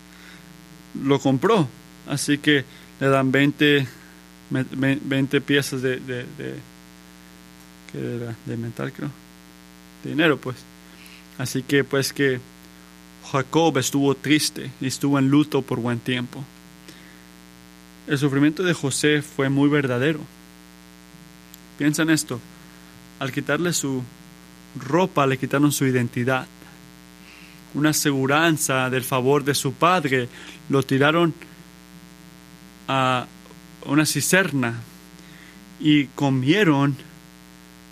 Speaker 1: lo compró. Así que le dan 20, 20 piezas de, de, de, de metal, creo. De dinero, pues. Así que, pues, que Jacob estuvo triste y estuvo en luto por buen tiempo. El sufrimiento de José fue muy verdadero. Piensa en esto. Al quitarle su ropa le quitaron su identidad. Una aseguranza del favor de su padre. Lo tiraron a una cisterna y comieron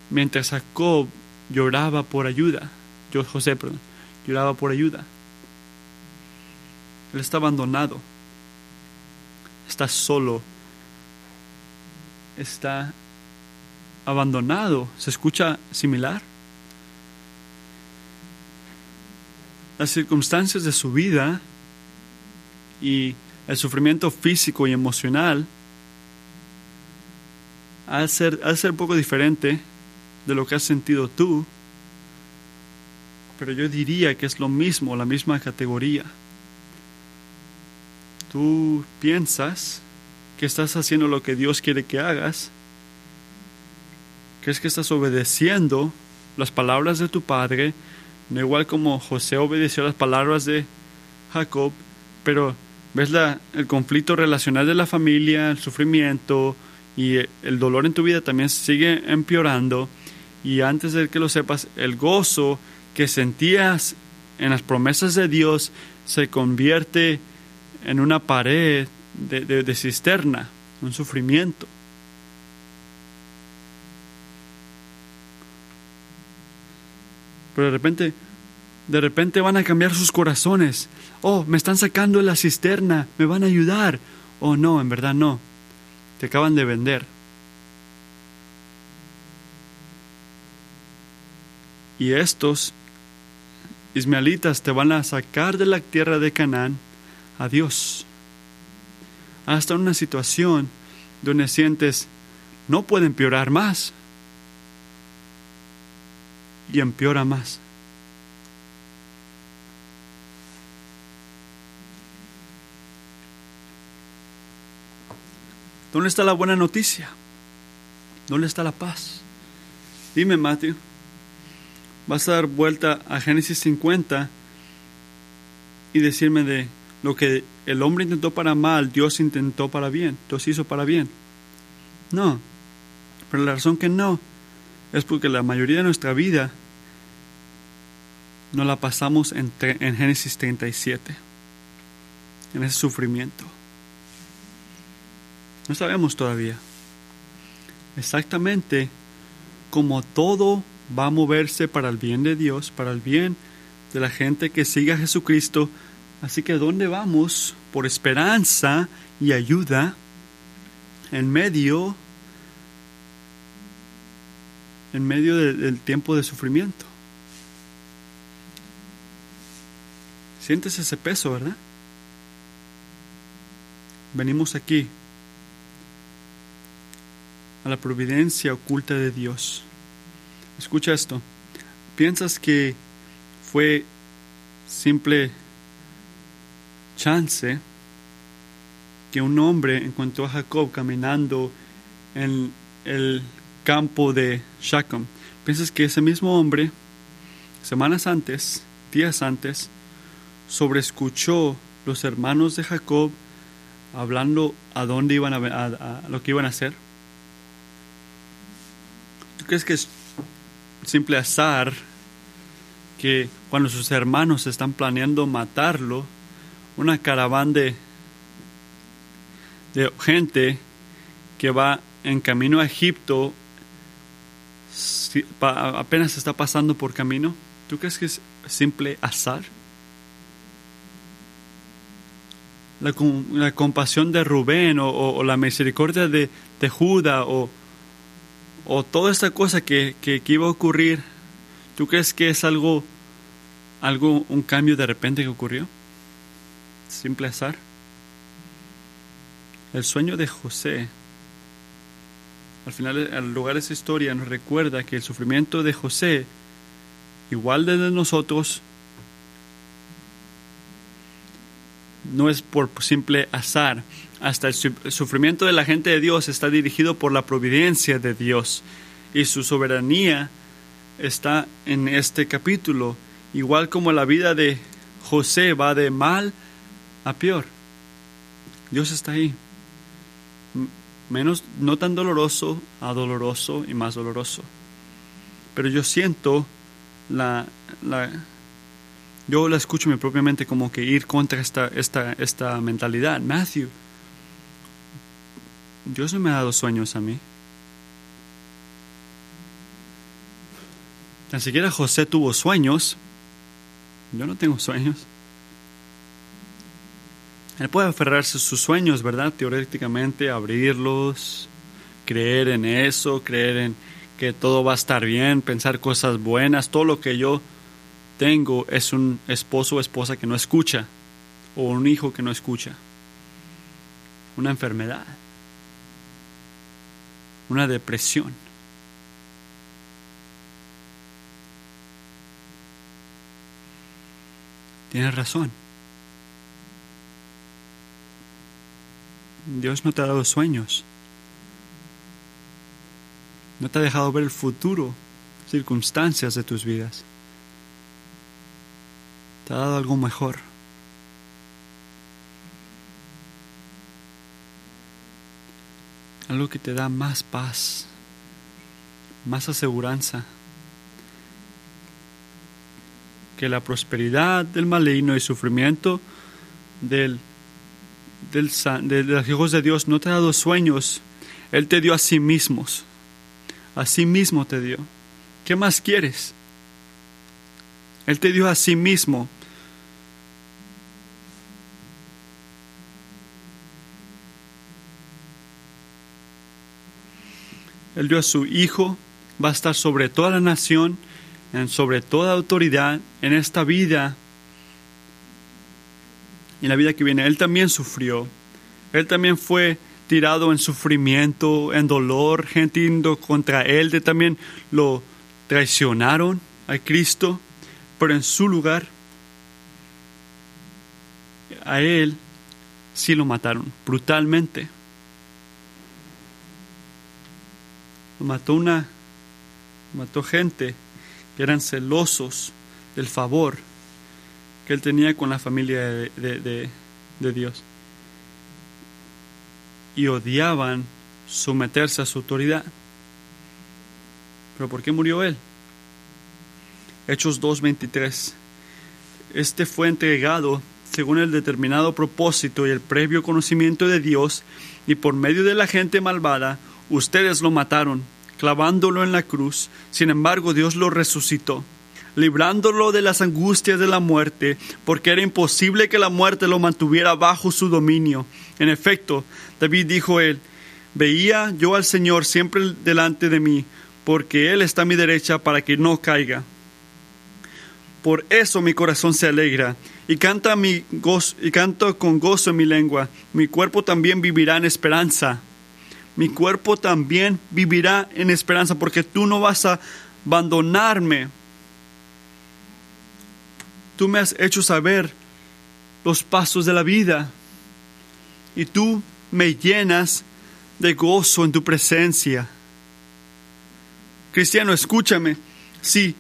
Speaker 1: mientras Jacob lloraba por ayuda. Yo, José, perdón, lloraba por ayuda. Él está abandonado. Está solo. Está abandonado. ¿Se escucha similar? Las circunstancias de su vida y el sufrimiento físico y emocional al ser, ser un poco diferente de lo que has sentido tú, pero yo diría que es lo mismo, la misma categoría. Tú piensas que estás haciendo lo que Dios quiere que hagas, crees que estás obedeciendo las palabras de tu Padre, no igual como José obedeció las palabras de Jacob, pero ves la, el conflicto relacional de la familia, el sufrimiento y el dolor en tu vida también sigue empeorando y antes de que lo sepas, el gozo que sentías en las promesas de Dios se convierte en una pared de, de cisterna, un sufrimiento. Pero de repente, de repente van a cambiar sus corazones. Oh, me están sacando de la cisterna, me van a ayudar. Oh, no, en verdad no. Te acaban de vender. Y estos ismaelitas te van a sacar de la tierra de Canaán a Dios. Hasta una situación donde sientes no puede empeorar más. Y empeora más. ¿Dónde está la buena noticia? ¿Dónde está la paz? Dime, Matthew, vas a dar vuelta a Génesis 50 y decirme de lo que el hombre intentó para mal, Dios intentó para bien, Dios hizo para bien. No, pero la razón que no es porque la mayoría de nuestra vida no la pasamos en, en Génesis 37, en ese sufrimiento. No sabemos todavía exactamente cómo todo va a moverse para el bien de Dios, para el bien de la gente que sigue a Jesucristo. Así que ¿dónde vamos? Por esperanza y ayuda en medio en medio del tiempo de sufrimiento. Sientes ese peso, ¿verdad? Venimos aquí a la providencia oculta de Dios. Escucha esto. ¿Piensas que fue simple chance que un hombre encontró a Jacob caminando en el campo de Shechem. ¿Piensas que ese mismo hombre, semanas antes, días antes, sobreescuchó los hermanos de Jacob hablando a dónde iban a, a lo que iban a hacer? ¿Tú crees que es simple azar que cuando sus hermanos están planeando matarlo, una caravana de, de gente que va en camino a Egipto apenas está pasando por camino, ¿tú crees que es simple azar? La, la compasión de Rubén o, la misericordia de, de Judá o, o, toda esta cosa que, que, que, iba a ocurrir, ¿tú crees que es algo, algo, un cambio de repente que ocurrió? Simple azar. El sueño de José al final, al lugar de esa historia nos recuerda que el sufrimiento de José, igual de nosotros, no es por simple azar. Hasta el sufrimiento de la gente de Dios está dirigido por la providencia de Dios y su soberanía está en este capítulo, igual como la vida de José va de mal a peor. Dios está ahí menos, no tan doloroso a doloroso y más doloroso. Pero yo siento la, la yo la escucho mi propia mente como que ir contra esta, esta, esta mentalidad. Matthew, Dios no me ha dado sueños a mí. Ni siquiera José tuvo sueños. Yo no tengo sueños. Él puede aferrarse a sus sueños, ¿verdad? Teóricamente, abrirlos, creer en eso, creer en que todo va a estar bien, pensar cosas buenas. Todo lo que yo tengo es un esposo o esposa que no escucha, o un hijo que no escucha. Una enfermedad, una depresión. Tienes razón. Dios no te ha dado sueños. No te ha dejado ver el futuro, circunstancias de tus vidas. Te ha dado algo mejor. Algo que te da más paz, más aseguranza. Que la prosperidad del maligno y sufrimiento del del, de los hijos de Dios no te ha dado sueños, Él te dio a sí mismos. A sí mismo te dio. ¿Qué más quieres? Él te dio a sí mismo. Él dio a su Hijo, va a estar sobre toda la nación, en sobre toda autoridad en esta vida en la vida que viene. Él también sufrió. Él también fue tirado en sufrimiento, en dolor, gente yendo contra él, de también lo traicionaron a Cristo, pero en su lugar a él sí lo mataron brutalmente. Lo mató una mató gente que eran celosos del favor que él tenía con la familia de, de, de Dios y odiaban someterse a su autoridad. ¿Pero por qué murió él? Hechos 2.23. Este fue entregado según el determinado propósito y el previo conocimiento de Dios, y por medio de la gente malvada, ustedes lo mataron, clavándolo en la cruz. Sin embargo, Dios lo resucitó librándolo de las angustias de la muerte, porque era imposible que la muerte lo mantuviera bajo su dominio. En efecto, David dijo él, veía yo al Señor siempre delante de mí, porque Él está a mi derecha para que no caiga. Por eso mi corazón se alegra y canta mi gozo, y con gozo en mi lengua. Mi cuerpo también vivirá en esperanza. Mi cuerpo también vivirá en esperanza porque tú no vas a abandonarme Tú me has hecho saber los pasos de la vida y tú me llenas de gozo en tu presencia. Cristiano, escúchame, si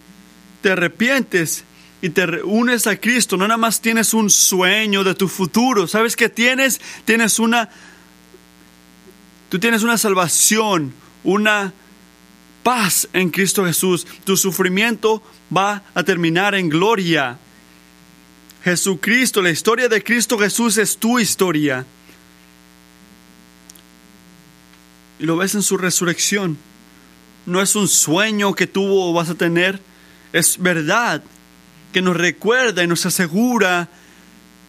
Speaker 1: te arrepientes y te unes a Cristo, no nada más tienes un sueño de tu futuro, ¿sabes qué tienes? Tienes una, tú tienes una salvación, una paz en Cristo Jesús. Tu sufrimiento va a terminar en gloria. Jesucristo, la historia de Cristo Jesús es tu historia. Y lo ves en su resurrección. No es un sueño que tú vas a tener, es verdad que nos recuerda y nos asegura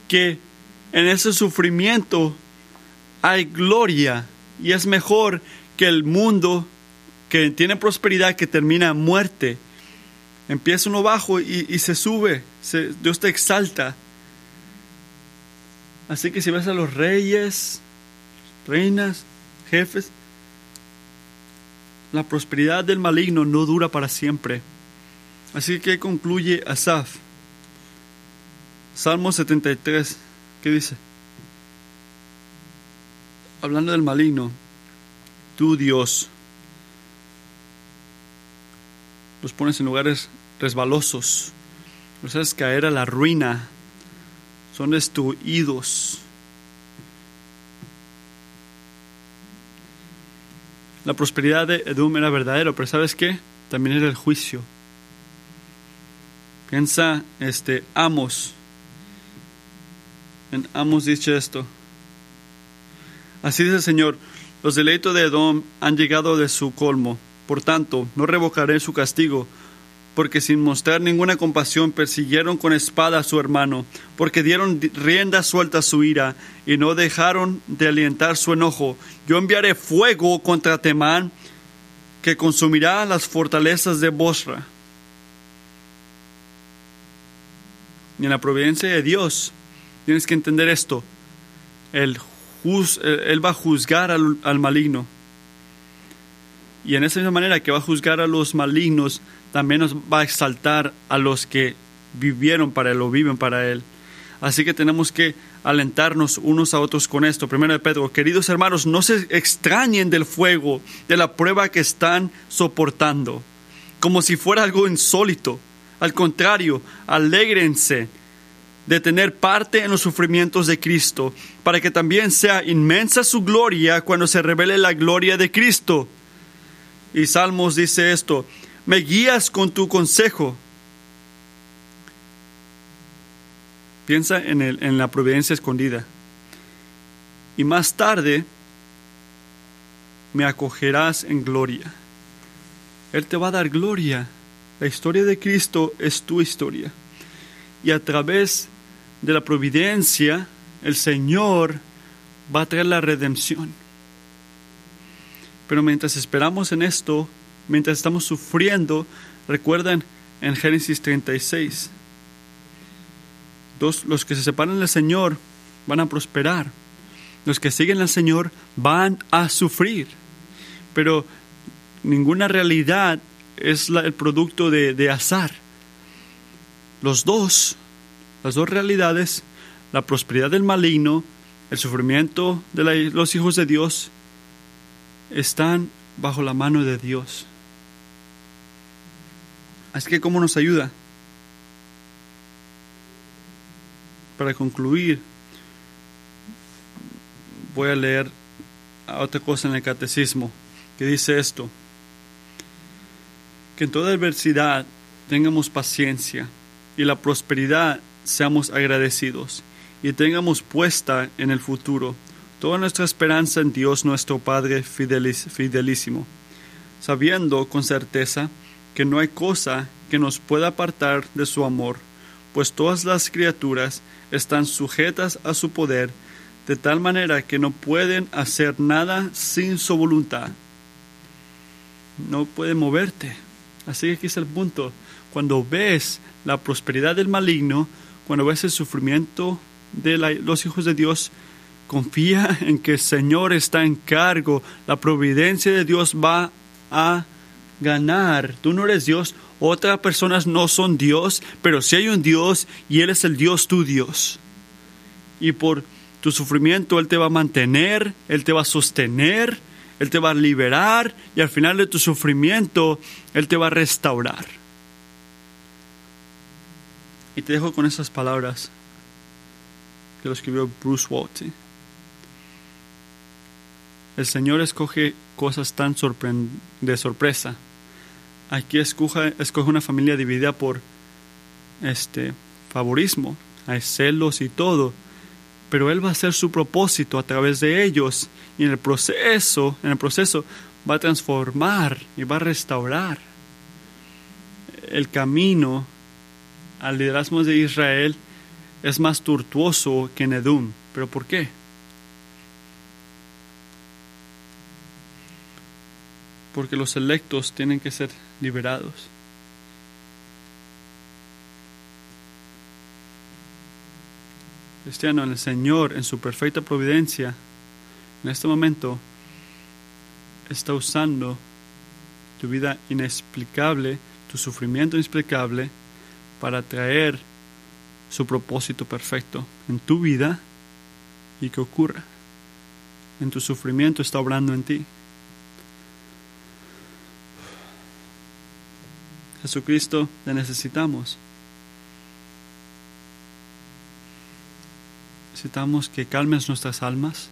Speaker 1: que en ese sufrimiento hay gloria y es mejor que el mundo que tiene prosperidad que termina en muerte. Empieza uno bajo y, se sube, Dios te exalta. Así que si ves a los reyes, reinas, jefes, la prosperidad del maligno no dura para siempre. Así que concluye Asaf. Salmo 73, ¿qué dice? Hablando del maligno, tú Dios los pones en lugares resbalosos, haces caer a la ruina, son destruidos. La prosperidad de Edom era verdadera, pero ¿sabes qué? También era el juicio. Piensa, este, Amos. En Amos dice esto. Así dice el Señor, los deleitos de Edom han llegado de su colmo por tanto, no revocaré su castigo, porque sin mostrar ninguna compasión persiguieron con espada a su hermano, porque dieron rienda suelta a su ira y no dejaron de alientar su enojo. Yo enviaré fuego contra Temán, que consumirá las fortalezas de Bosra. Y en la providencia de Dios, tienes que entender esto, Él, va a juzgar al maligno y en esa misma manera que va a juzgar a los malignos, también nos va a exaltar a los que vivieron para Él o viven para Él. Así que tenemos que alentarnos unos a otros con esto. Primero de Pedro, queridos hermanos, no se extrañen del fuego, de la prueba que están soportando, como si fuera algo insólito. Al contrario, alégrense de tener parte en los sufrimientos de Cristo, para que también sea inmensa su gloria cuando se revele la gloria de Cristo. Y Salmos dice esto, me guías con tu consejo. Piensa en, el, en la providencia escondida. Y más tarde me acogerás en gloria. Él te va a dar gloria. La historia de Cristo es tu historia. Y a través de la providencia, el Señor va a traer la redención. Pero mientras esperamos en esto, mientras estamos sufriendo, recuerden en Génesis 36. Dos, los que se separan del Señor van a prosperar. Los que siguen al Señor van a sufrir. Pero ninguna realidad es el producto de, azar. Los dos, las dos realidades, la prosperidad del maligno, el sufrimiento de los hijos de Dios, están bajo la mano de Dios. Así que, ¿cómo nos ayuda? Para concluir, voy a leer otra cosa en el catecismo que dice esto que en toda adversidad tengamos paciencia y la prosperidad seamos agradecidos y tengamos puesta en el futuro toda nuestra esperanza en Dios nuestro Padre fidelísimo, sabiendo con certeza que no hay cosa que nos pueda apartar de su amor, pues todas las criaturas están sujetas a su poder, de tal manera que no pueden hacer nada sin su voluntad. No puede moverte, Así que aquí es el punto. Cuando ves la prosperidad del maligno, cuando ves el sufrimiento de los hijos de Dios, confía en que el Señor está en cargo. La providencia de Dios va a ganar. Tú no eres Dios, otras personas no son Dios, pero si hay un Dios y Él es el Dios tu Dios. Y por tu sufrimiento Él te va a mantener, Él te va a sostener, él te va a liberar y al final de tu sufrimiento Él te va a restaurar. Y te dejo con esas palabras que lo escribió Bruce Walton. El Señor escoge cosas tan de sorpresa. Aquí escoge, una familia dividida por este favorismo, hay celos y todo pero Él va a hacer su propósito a través de ellos y en el proceso, en el proceso va a transformar y va a restaurar el camino al liderazgo de Israel es más tortuoso que en. ¿Pero por qué? Porque los electos tienen que ser liberados. cristiano, el Señor, en su perfecta providencia, en este momento está usando tu vida inexplicable, tu sufrimiento inexplicable, para traer su propósito perfecto en tu vida y que ocurra. En tu sufrimiento está obrando en ti. Jesucristo, le necesitamos. Necesitamos que calmes nuestras almas.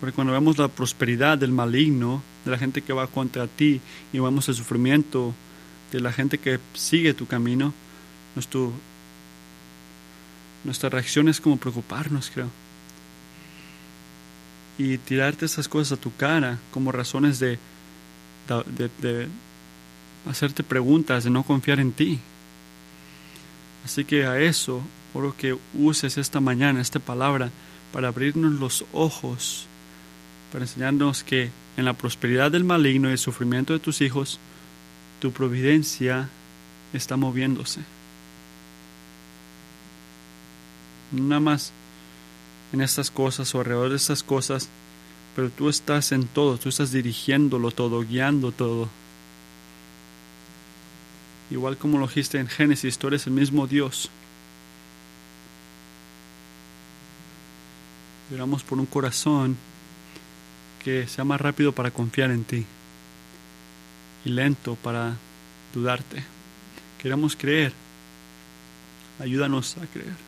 Speaker 1: Porque cuando vemos la prosperidad del maligno, de la gente que va contra ti, y vemos el sufrimiento de la gente que sigue tu camino, nuestra reacción es como preocuparnos, creo. Y tirarte esas cosas a tu cara como razones de, de, hacerte preguntas, de no confiar en ti. Así que a eso, oro que uses esta mañana esta palabra para abrirnos los ojos, para enseñarnos que en la prosperidad del maligno y el sufrimiento de tus hijos, tu providencia está moviéndose. Nada más en estas cosas o alrededor de estas cosas, pero tú estás en todo, tú estás dirigiéndolo todo, guiando todo. Igual como lo dijiste en Génesis, tú eres el mismo Dios. Oramos por un corazón que sea más rápido para confiar en ti y lento para dudarte. Queremos creer. Ayúdanos a creer.